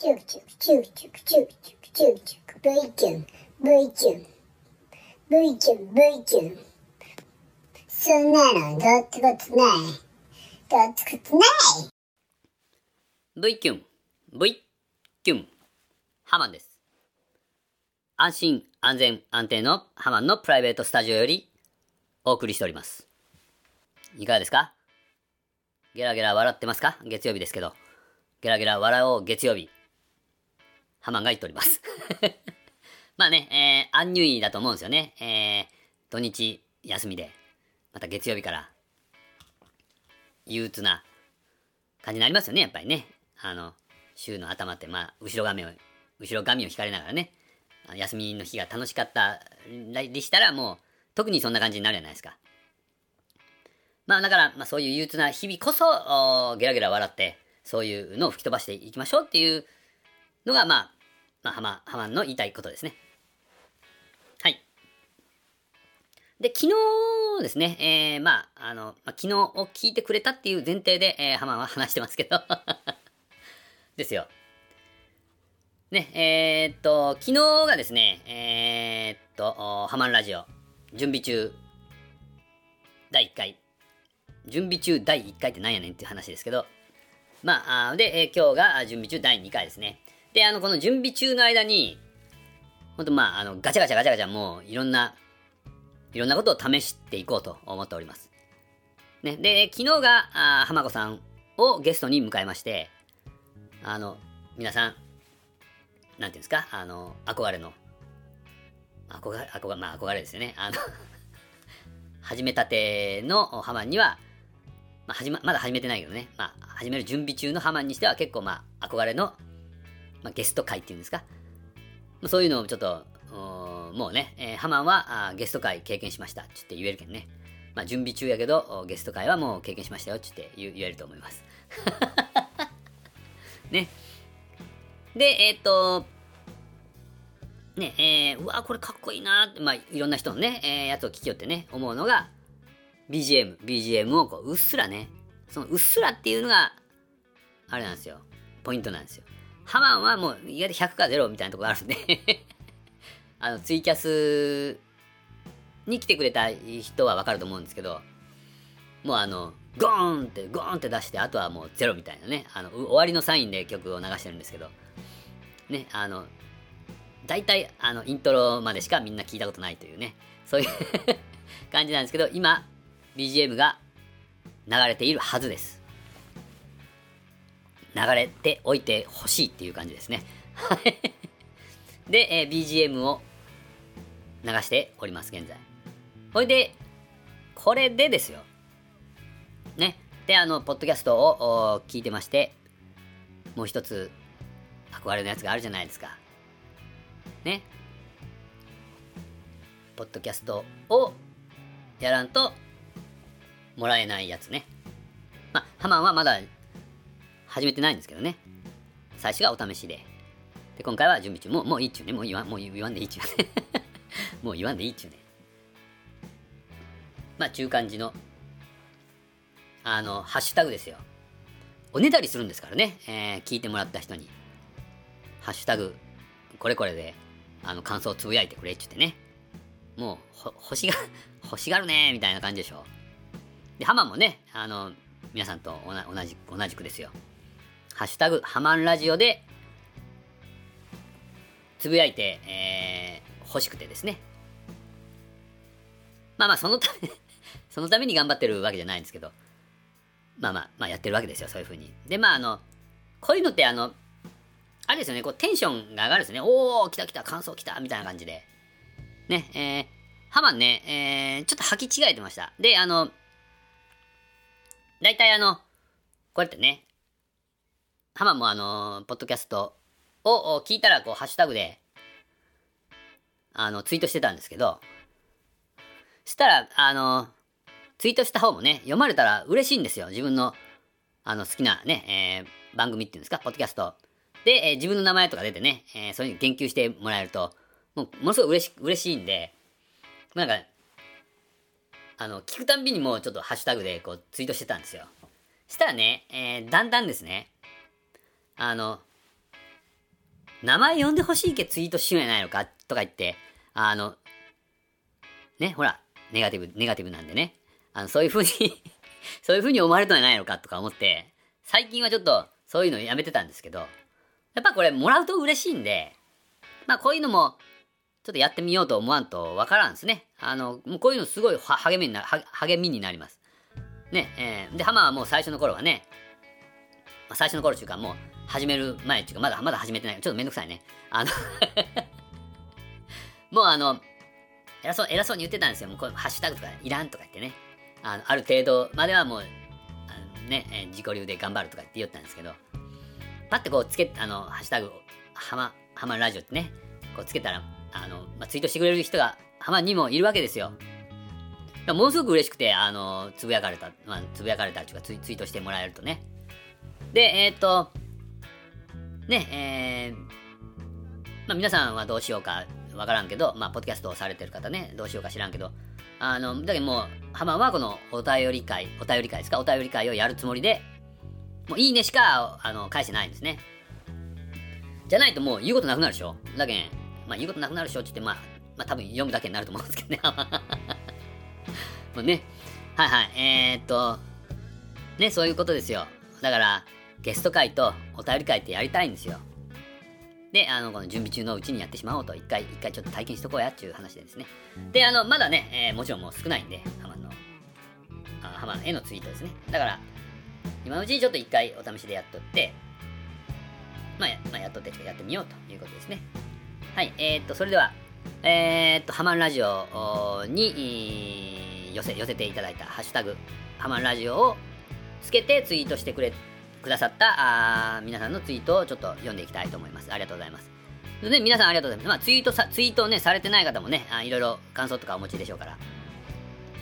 チューチューチューチューチューチューチュー V キュン V キュン V キュン V キュンそんなのどっちこつないどっちこつない V キュン V キュンハマンです安心安全安定のハマンのプライベートスタジオよりお送りしておりますいかがですか？ゲラゲラ笑ってますか？月曜日ですけど。ゲラゲラ笑おう月曜日。ハマが言っております まあね、えー、アンニュイだと思うんですよね。えー、土日休みで、また月曜日から、憂鬱な感じになりますよね、やっぱりね。あの、週の頭って、まあ、後ろ髪を、後ろ髪を引かれながらね、休みの日が楽しかったりしたら、もう、特にそんな感じになるじゃないですか。まあ、だから、まあ、そういう憂鬱な日々こそ、ゲラゲラ笑って、そういうのを吹き飛ばしていきましょうっていうのが、まあ、まあ、ハマ、ハマンの言いたいことですね。はい。で、昨日ですね、えー、まあ、あの、まあ、昨日を聞いてくれたっていう前提で、えー、ハマンは話してますけど ですよ。ね、えー、っと、昨日がですね、えー、っと、ハマンラジオ、準備中、第1回。準備中第1回って何やねんっていう話ですけど、まあ、で、えー、今日が準備中第2回ですね。で、あの、この準備中の間に、ほんとまあ、あの、ガチャガチャガチャガチャもういろんな、いろんなことを試していこうと思っております。ね、で、昨日が、あ浜子さんをゲストに迎えまして、あの、皆さん、なんていうんですか、あの、憧れの、憧れ、憧れ、まあ憧れですよね。あの 始めたてのハマンには、まあ、始ま、まだ始めてないけどね、まあ、始める準備中のハマンにしては結構まあ、憧れのまあ、ゲスト会っていうんですか？まあ、そういうのをちょっと、もうね、えー、ハマンはゲスト会経験しました。ちって言えるけどね。まあ、準備中やけど、ゲスト会はもう経験しましたよ。ちって言えると思います。ね。で、えー、っと、ね、えー、うわ、これかっこいいなって、まあ、いろんな人のね、えー、やつを聞きよってね、思うのが、BGM、BGM をこう、うっすらね、そのうっすらっていうのが、あれなんですよ。ポイントなんですよ。ハマンはもう意外と100か0みたいなとこあるんで あの、ツイキャスに来てくれた人はわかると思うんですけど、もうあの、ゴーンって、ゴーンって出して、あとはもうゼロみたいなね、あの、終わりのサインで曲を流してるんですけど、ね、あの、大体、あの、イントロまでしかみんな聞いたことないというね、そういう 感じなんですけど、今、BGM が流れているはずです。流れておいてほしいっていう感じですね。で、えー、BGM を流しております、現在。ほいで、これでですよ。ね。で、あの、ポッドキャストを聞いてまして、もう一つ、憧れのやつがあるじゃないですか。ね。ポッドキャストをやらんともらえないやつね。まあ、ハマンはまだ始めてないんですけどね。最初がお試しで。で、今回は準備中。もう、もういいっちゅうね。もう言わん、もう言わんでいいっちゅうね。もう言わんでいいっちゅうね。まあ、中間時の、あの、ハッシュタグですよ。おねだりするんですからね。えー、聞いてもらった人に。ハッシュタグ、これこれで、あの、感想をつぶやいてくれっちゅってね。もう、欲しが、欲しがるねみたいな感じでしょ。で、ハマもね、あの、皆さんと同じ、同じくですよ。ハッシュタグ、ハマンラジオで、つぶやいて、えー、欲しくてですね。まあまあ、そのため そのために頑張ってるわけじゃないんですけど、まあまあ、まあやってるわけですよ、そういうふうに。で、まああの、こういうのってあの、あれですよね、こうテンションが上がるんですね。おー、来た来た、感想来た、みたいな感じで。ね、えー、ハマンね、えー、ちょっと履き違えてました。で、あの、大体あの、こうやってね、ハマもあの、ポッドキャストを聞いたら、こう、ハッシュタグで、あの、ツイートしてたんですけど、したら、あの、ツイートした方もね、読まれたら嬉しいんですよ。自分の、あの、好きなね、えー、番組っていうんですか、ポッドキャスト。で、えー、自分の名前とか出てね、えー、それに言及してもらえると、もう、ものすごい嬉し、嬉しいんで、なんか、あの、聞くたんびにもうちょっとハッシュタグでこうツイートしてたんですよ。したらね、えー、だんだんですね、あの、名前呼んでほしいけツイートしようやないのかとか言って、あの、ね、ほら、ネガティブ、ネガティブなんでね。あの、そういう風に そういう風に思われたんじゃないのかとか思って、最近はちょっとそういうのやめてたんですけど、やっぱこれもらうと嬉しいんで、まあこういうのも、ちょっとやってみようと思わんとわからんですね。あの、もうこういうのすごい励みにな、励みになります。ね、えー、で、ハマはもう最初の頃はね、まあ、最初の頃っていうかもう始める前っていうか、まだ、まだ始めてない。ちょっとめんどくさいね。あの もうあの、偉そう、偉そうに言ってたんですよ。もうこうハッシュタグとかいらんとか言ってね。あのある程度まではもう、あのね、えー、自己流で頑張るとかって言ったんですけど、パッてこうつけ、あの、ハッシュタグ、ハマ、ハマラジオってね、こうつけたら、あの、まあ、ツイートしてくれる人がハマにもいるわけですよ。ものすごく嬉しくて、あの、つぶやかれた、まあ、つぶやかれたというかツイ、ツイートしてもらえるとね。で、えー、っと、ね、えー、まあ、皆さんはどうしようかわからんけど、まあ、ポッドキャストをされてる方ね、どうしようか知らんけど、あの、だけどもう、ハマはこのお便り会、お便り会ですかお便り会をやるつもりで、もういいねしか、あの、返してないんですね。じゃないともう言うことなくなるでしょだけん、まあ言うことなくなるでしょって言って、まあ、まあ多分読むだけになると思うんですけどね。もうね。はいはい。えー、っと、ね、そういうことですよ。だから、ゲスト会とお便り会ってやりたいんですよ。で、あの、この準備中のうちにやってしまおうと、一回、一回ちょっと体験しとこうやっていう話でですね。で、あの、まだね、えー、もちろんもう少ないんで、ハマの、あハマへのツイートですね。だから、今のうちにちょっと一回お試しでやっとって、まあ、まあ、やっとってやってみようということですね。はい、えー、っと、それでは、えー、っと、ハマンラジオに寄せ、寄せていただいたハッシュタグ、ハマンラジオをつけてツイートしてくれくださったあ皆さんのツイートをちょっと読んでいきたいと思います。ありがとうございます。でね、皆さんありがとうございます。まあ、ツイートさ、ツイートをね、されてない方もね、あいろいろ感想とかお持ちでしょうから。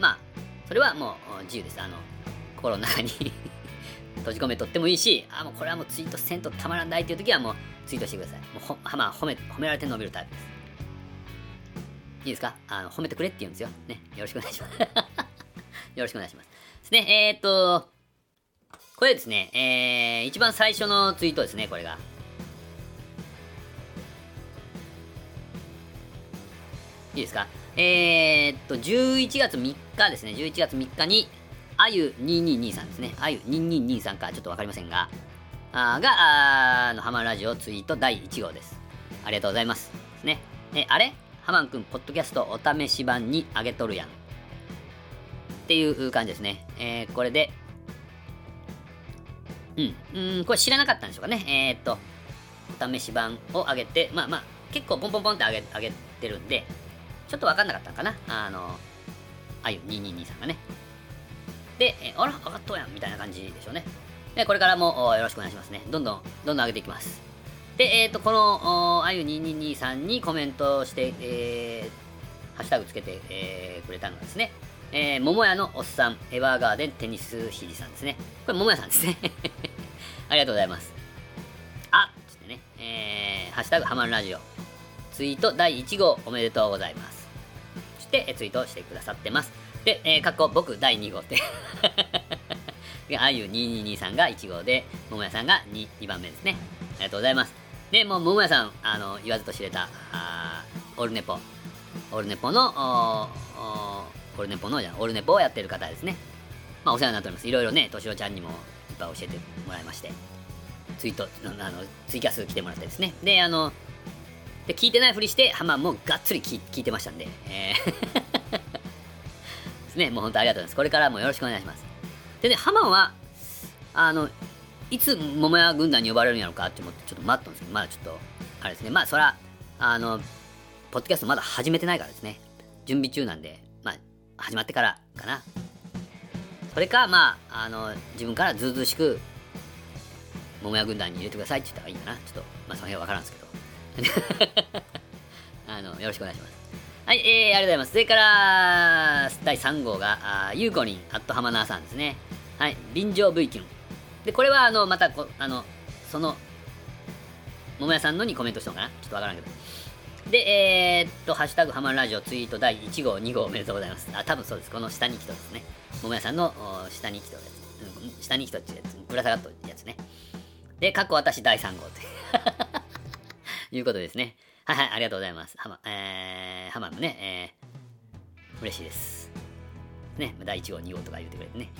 まあ、それはもう自由です。あの、心の中に 閉じ込めとってもいいし、あ、もうこれはもうツイートせんとたまらないっていう時はもうツイートしてください。もうほ、まあ、褒め、褒められて伸びるタイプです。いいですか？あの、褒めてくれって言うんですよ。ね。よろしくお願いします。よろしくお願いします。ですね。えー、っと、これですね、えー、一番最初のツイートですね、これが。いいですか？えー、っと、11月3日ですね、11月3日に、あゆ2223ですね、あゆ2223かちょっとわかりませんが、あが、あの、ハマラジオツイート第1号です。ありがとうございます。ですね。え、あれ？ハマンくん、ポッドキャストお試し版にあげとるやん。っていう感じですね。えー、これで、うん。うん、これ知らなかったんでしょうかね。えー、っと、お試し版を上げて、まあまあ、結構ポンポンポンって上げ上げてるんで、ちょっとわかんなかったのかな。あの、あゆ222さんがね。で、えあら、上がっとうやんみたいな感じでしょうね。で、これからもよろしくお願いしますね。どんどん、どんどん上げていきます。で、えっ、と、この、あゆ222さんにコメントして、えー、ハッシュタグつけて、えー、くれたのがですね、えー、桃屋のおっさん、エヴァーガーデンテニスひじさんですね。これ桃屋さんですね。ありがとうございます。あつってね、えー、ハッシュタグハマンラジオ。ツイート第1号おめでとうございます。そして、えツイートしてくださってます。で、えー、過去僕第2号って あゆ222さんが1号で、桃屋さんが 2, 2番目ですね。ありがとうございます。で、もう桃屋さん、あの、言わずと知れた、あオルネポ。オルネポの、オルネポのじゃオルネポをやってる方ですね。まあ、お世話になっております。いろいろね、としろちゃんにもいっぱい教えてもらいまして、ツイート、あの、ツイキャス来てもらってですね。で、あの、で、聞いてないふりして、ハマンもがっつり聞聞いてましたんで、えー ですね、もう本当ありがとうございます。これからもよろしくお願いします。でね、ハマンは、あの、いつ桃屋軍団に呼ばれるんやろうかって思ってちょっと待ったんですけど、まだちょっと、あれですね、まあそら、あの、ポッドキャストまだ始めてないからですね、準備中なんで、始まってからかな。それか、まあ、あの、自分からずうずうしく、桃屋軍団に入れてくださいって言ったらいいかな。ちょっと、まあ、その辺はわからんすけど。あの、よろしくお願いします。はい、えー、ありがとうございます。それから、第3号が、あゆうこりん、アットハマナーさんですね。はい、臨場 V キュン。で、これは、あの、またこ、あの、その、桃屋さんのにコメントしたのかなちょっとわからんけど。で、えー、っと、ハッシュタグハマるラジオツイート第1号、2号おめでとうございます。あ、多分そうです。この下に来とですね。桃屋さんの下に来とやつ。下に来とってやつ。ぶら下がっとやつね。で、過去私第3号という。いうことですね。はいはい、ありがとうございます。ハマ、えー、ハマもね、えー、嬉しいです。ね、第1号、2号とか言ってくれてね。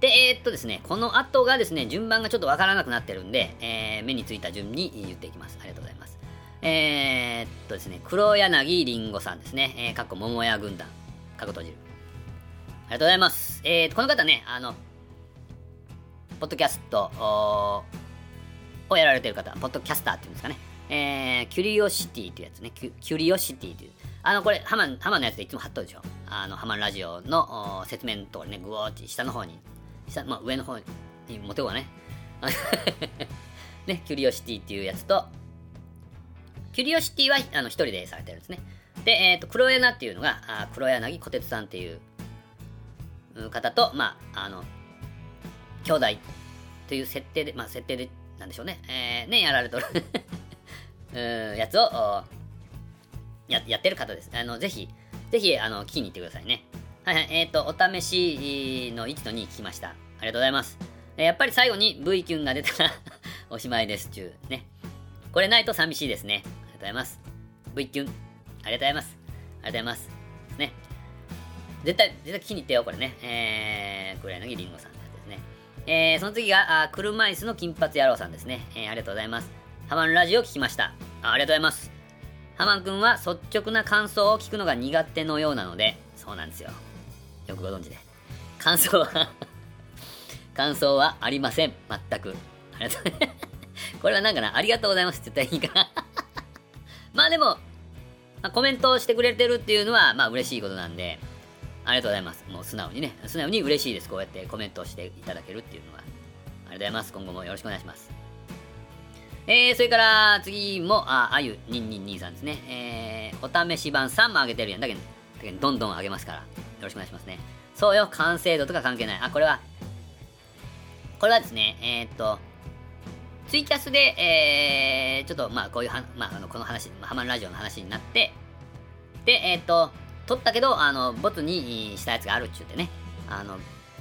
で、えー、っとですね、この後がですね、順番がちょっとわからなくなってるんで、えー、目についた順に言っていきます。ありがとうございます。えー、っとですね、黒柳りんごさんですね、えー、かっこ桃屋軍団、かっこ閉じる。ありがとうございます。えー、この方ね、あの、ポッドキャストをやられてる方、ポッドキャスターっていうんですかね。えー、キュリオシティというやつね。キュキュリオシティという。あの、これ、ハマン、ハマンのやつでいつも貼っとるでしょ。あの、ハマンラジオの説明のところね、ぐおーって下の方に、下、まあ、上の方に持ってこうね。ね、キュリオシティっていうやつと、キュリオシティはあの一人でされてるんですね。で、えっ、ー、と、黒柳っていうのが、あ黒柳小鉄さんっていう方と、まあ、あの、兄弟という設定で、まあ、設定で、なんでしょうね、えー、ね、やられとる やつをや、やってる方です。あの、ぜひ、ぜひ、あの、聞きに行ってくださいね。はいはい、えっ、ー、と、お試しの1と2聞きました。ありがとうございます。えやっぱり最後に V キュンが出たら おしまいです、ちゅう。ね。これないと寂しいですね。ありがとうございます。V キュン、ありがとうございます。ありがとうございます。ね。絶対、絶対聞きに行ってよ、これね。えー、黒柳りんごさんですね。えー、その次が、あ車椅子の金髪野郎さんですね。えー、ありがとうございます。ハマンラジオ聞きましたあ。ありがとうございます。ハマン君は率直な感想を聞くのが苦手のようなので、そうなんですよ。よくご存知で。感想は 感想はありません。全く。ありがとうございます。これはなんかな、ありがとうございますって言ったらいいかな。まあでも、まあ、コメントをしてくれてるっていうのは、まあ嬉しいことなんで、ありがとうございます。もう素直にね、素直に嬉しいです。こうやってコメントしていただけるっていうのは。ありがとうございます。今後もよろしくお願いします。えー、それから次も、あ、あゆにんにんにさんですね。えー、お試し版3も上げてるやん。だけど、だけどどんどん上げますから。よろしくお願いしますね。そうよ、完成度とか関係ない。あ、これは、これはですね、えー、っと、ツイキャスで、えー、ちょっと、まあ、こういうは、まあ、あの、この話、ハマンラジオの話になって、で、えー、っと、撮ったけど、あの、ボツにしたやつがあるっちゅうてね、あの、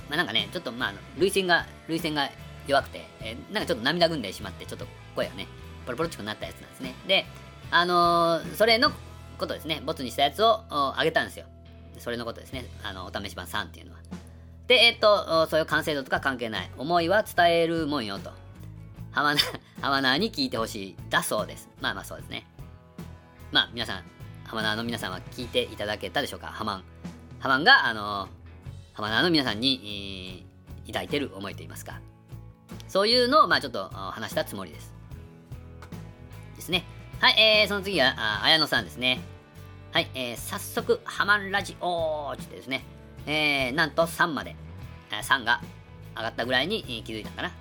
まあ、なんかね、ちょっと、まあ、涙腺が、涙腺が弱くて、えー、なんかちょっと涙ぐんでしまって、ちょっと声がね、ポロポロっちくなったやつなんですね。で、あのー、それのことですね、ボツにしたやつをあげたんですよ。それのことですね、あの、お試し版3っていうのは。で、えっと、そういう完成度とか関係ない。思いは伝えるもんよと。ハマナ、ハマナーに聞いてほしい。だそうです。まあまあそうですね。まあ皆さん、ハマナーの皆さんは聞いていただけたでしょうか？ハマン。ハマンが、あの、ハマナーの皆さんに、えー、抱いてる思いといいますか。そういうのを、まあちょっと話したつもりです。ですね。はい、えー、その次は、あ綾野さんですね。はい、えー、早速、ハマンラジオーってですね。えー、なんと3まで、えー、3が上がったぐらいに、えー、気づいたかな。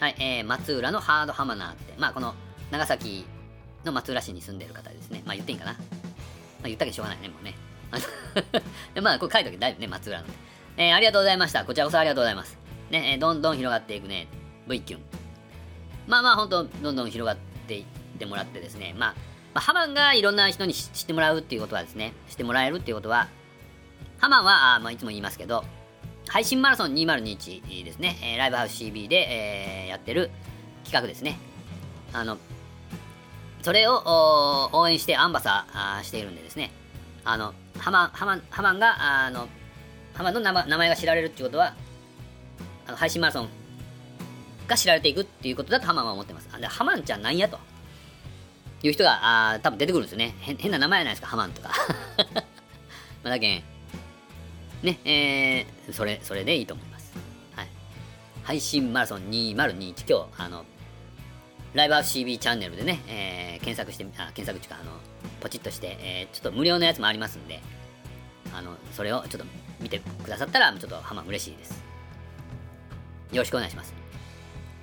はい、えー、松浦のハードハマナーって、まあ、この長崎の松浦市に住んでる方ですね。まあ、言っていいかな。まあ、言ったけどしょうがないね、もうね。でまあ、これ書いとけだいぶね、松浦の。えー、ありがとうございました。こちらこそありがとうございます。ね、えー、どんどん広がっていくね、V キュン。まあまあ、ほんと、どんどん広がっていってもらってですね、まあ、まあ、ハマンがいろんな人に知ってもらうっていうことはですね、知ってもらえるっていうことは、ハマンは、あまあ、いつも言いますけど、配信マラソン2021ですね、えー、ライブハウス CB で、えー、やってる企画ですね。あの、それを応援してアンバサーしているんでですね、あの、ハマン、ハマン、ハマンが、あの、ハマンの名前が知られるっていうことは、あの配信マラソンが知られていくっていうことだとハマンは思ってます。でハマンちゃんなんやと。いう人が、あ多分出てくるんですよね。変な名前じゃないですか、ハマンとか。まあ、だけん、ね、えー、それ、それでいいと思います。はい。配信マラソン2021、今日、あの、ライブハウス CB チャンネルでね、えー、検索して、あ、検索っていうか、あの、ポチッとして、えー、ちょっと無料のやつもありますんで、あの、それをちょっと見てくださったら、ちょっとハマン嬉しいです。よろしくお願いします。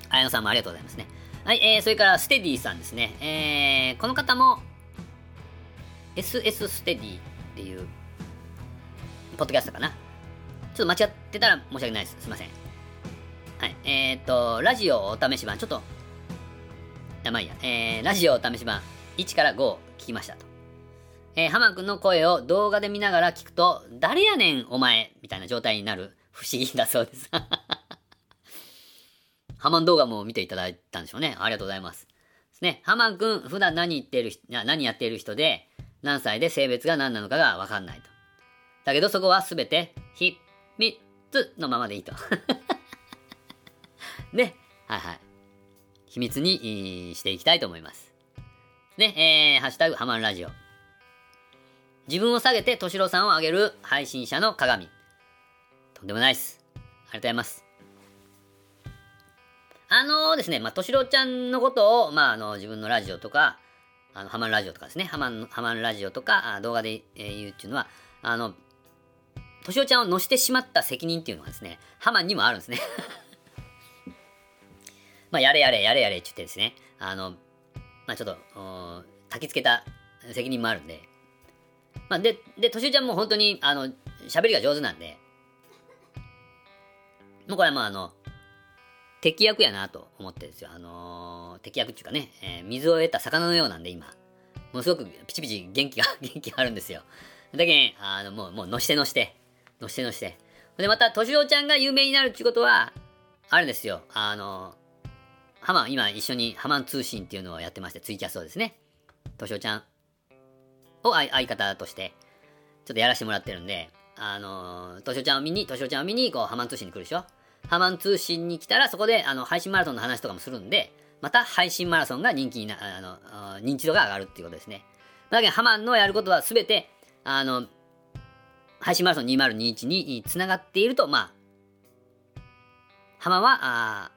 綾野さんもありがとうございますね。はい、えー、それからステディさんですね。えー、この方も、SS ステディっていう、ポッドキャストかな。ちょっと間違ってたら申し訳ないです。すいません。はい、えー、と、ラジオお試し版、ちょっと、やばいや、えー、ラジオお試し版1から5聞きましたと。えー、ハマ君の声を動画で見ながら聞くと、誰やねんお前みたいな状態になる不思議だそうです。ハマン動画も見ていただいたんでしょうね。ありがとうございます。ですね。ハマン君、普段何言ってる人、何やっている人で、何歳で性別が何なのかがわかんないと。だけどそこはすべて、秘密のままでいいと。ね。はいはい。秘密にしていきたいと思います。ね、えー、ハッシュタグハマンラジオ。自分を下げて敏郎さんを上げる配信者の鏡。とんでもないです。ありがとうございます。あの、ですね、まあ、敏郎ちゃんのことを、まあ、あの、自分のラジオとか、あの、ハマンラジオとかですね、ハマン、ハマンラジオとか、動画で、えー、言うっていうのは、あの、敏郎ちゃんを乗せてしまった責任っていうのはですね、ハマンにもあるんですね。まあ、やれやれ、やれやれって言ってですね、あの、まあ、ちょっと、焚きつけた責任もあるんで、まあ、で、で、としおちゃんも本当に、あの、喋りが上手なんで、もうこれはまあ、あの、敵役やなと思ってですよ。あのー、敵役っていうかね、えー、水を得た魚のようなんで、今。ものすごくピチピチ元気が、元気があるんですよ。だけん、あの、もう、もう、のしてのして、のしてのして。で、また、としおちゃんが有名になるっていうことは、あるんですよ。あのハマン、今一緒にハマン通信っていうのをやってまして、ツイキャスをですね。としおちゃんを相方として、ちょっとやらせてもらってるんで、あのー、としおちゃんを見に、としおちゃんを見に、こう、ハマン通信に来るでしょハマン通信に来たら、そこで、あの、配信マラソンの話とかもするんで、また配信マラソンが人気にな、あの、認知度が上がるっていうことですね。だけど、ハマンのやることはすべて、あの、配信マラソン2021につながっていると、まあ、ハマンは、あ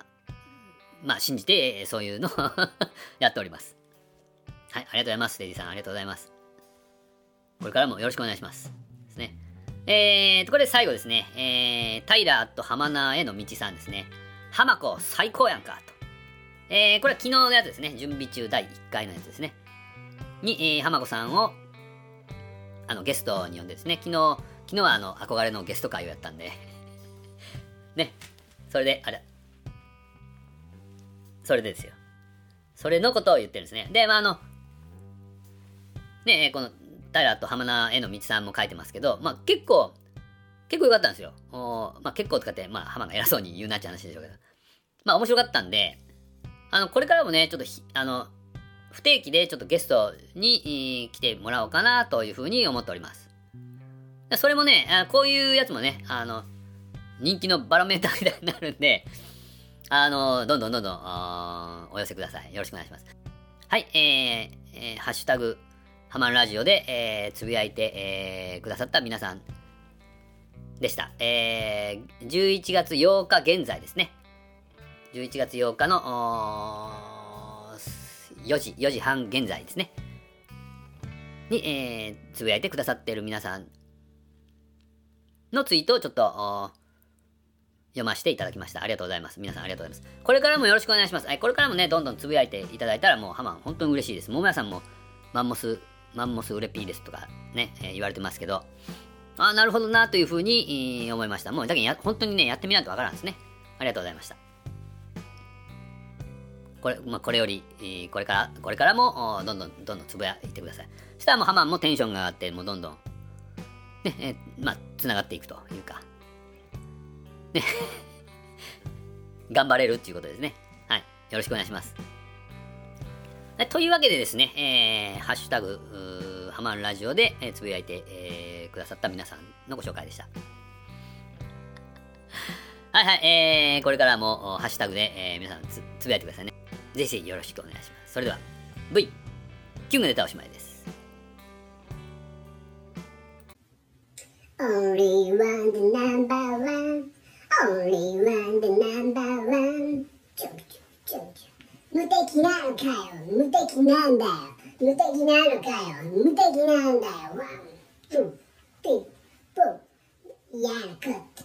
まあ、信じて、そういうのを やっております。はい、ありがとうございます。レディさん、ありがとうございます。これからもよろしくお願いします。ですね。えーと、これで最後ですね。えー、タイラーとハマナーへの道さんですね。ハマコ最高やんか、と。えー、これは昨日のやつですね。準備中第1回のやつですね。に、えー、ハマコさんを、あの、ゲストに呼んでですね。昨日、昨日はあの、憧れのゲスト会をやったんで ね。それで、あれ、それでですよ。それのことを言ってるんですね。で、まあ、あの、ね、この、平と浜名への道さんも書いてますけど、まあ、結構、結構良かったんですよ。おまあ、結構とかって、まあ、浜が偉そうに言うなっちゃう話でしょうけど。まあ、面白かったんで、あの、これからもね、ちょっとあの、不定期でちょっとゲストに来てもらおうかなというふうに思っております。それもね、こういうやつもね、あの、人気のバロメーターみたいになるんで、あの、どんどんどんどんお寄せください。よろしくお願いします。はい、えー、えー、ハッシュタグ、ハマンラジオで、えー、つぶやいて、えー、くださった皆さんでした。えー、11月8日現在ですね。11月8日の4時、4時半現在ですね。に、えー、つぶやいてくださっている皆さんのツイートをちょっと読ませていただきました。ありがとうございます。皆さんありがとうございます。これからもよろしくお願いします。これからもね、どんどんつぶやいていただいたらもうハマン本当に嬉しいです。ももやさんもマンモス、マンモスウレピーですとかね、えー、言われてますけど、ああ、なるほどなというふうに、えー、思いました。もうだけど本当にね、やってみないとわからんですね。ありがとうございました。これ、まあ、これより、えー、これから、これからも、どんどん、どんどんつぶやいてください。そしたらもうハマンもテンションが上がって、もうどんどん、ね、えー、まあ、つながっていくというか、ね 頑張れるっていうことですね。はい。よろしくお願いします。というわけでですね、えー、ハッシュタグ、ハマンラジオで、えー、つぶやいて、えー、くださった皆さんのご紹介でした。はいはい、えー、これからもハッシュタグで、えー、皆さんつつぶやいてくださいね。ぜひぜひよろしくお願いします。それでは、V、キュンが出たおしまいです。Only one, the number one. Only one, the number one. 無敵なのかよ無敵なんだよ無敵なのかよ無敵なんだよワン、ツー、ティー、フォー、やること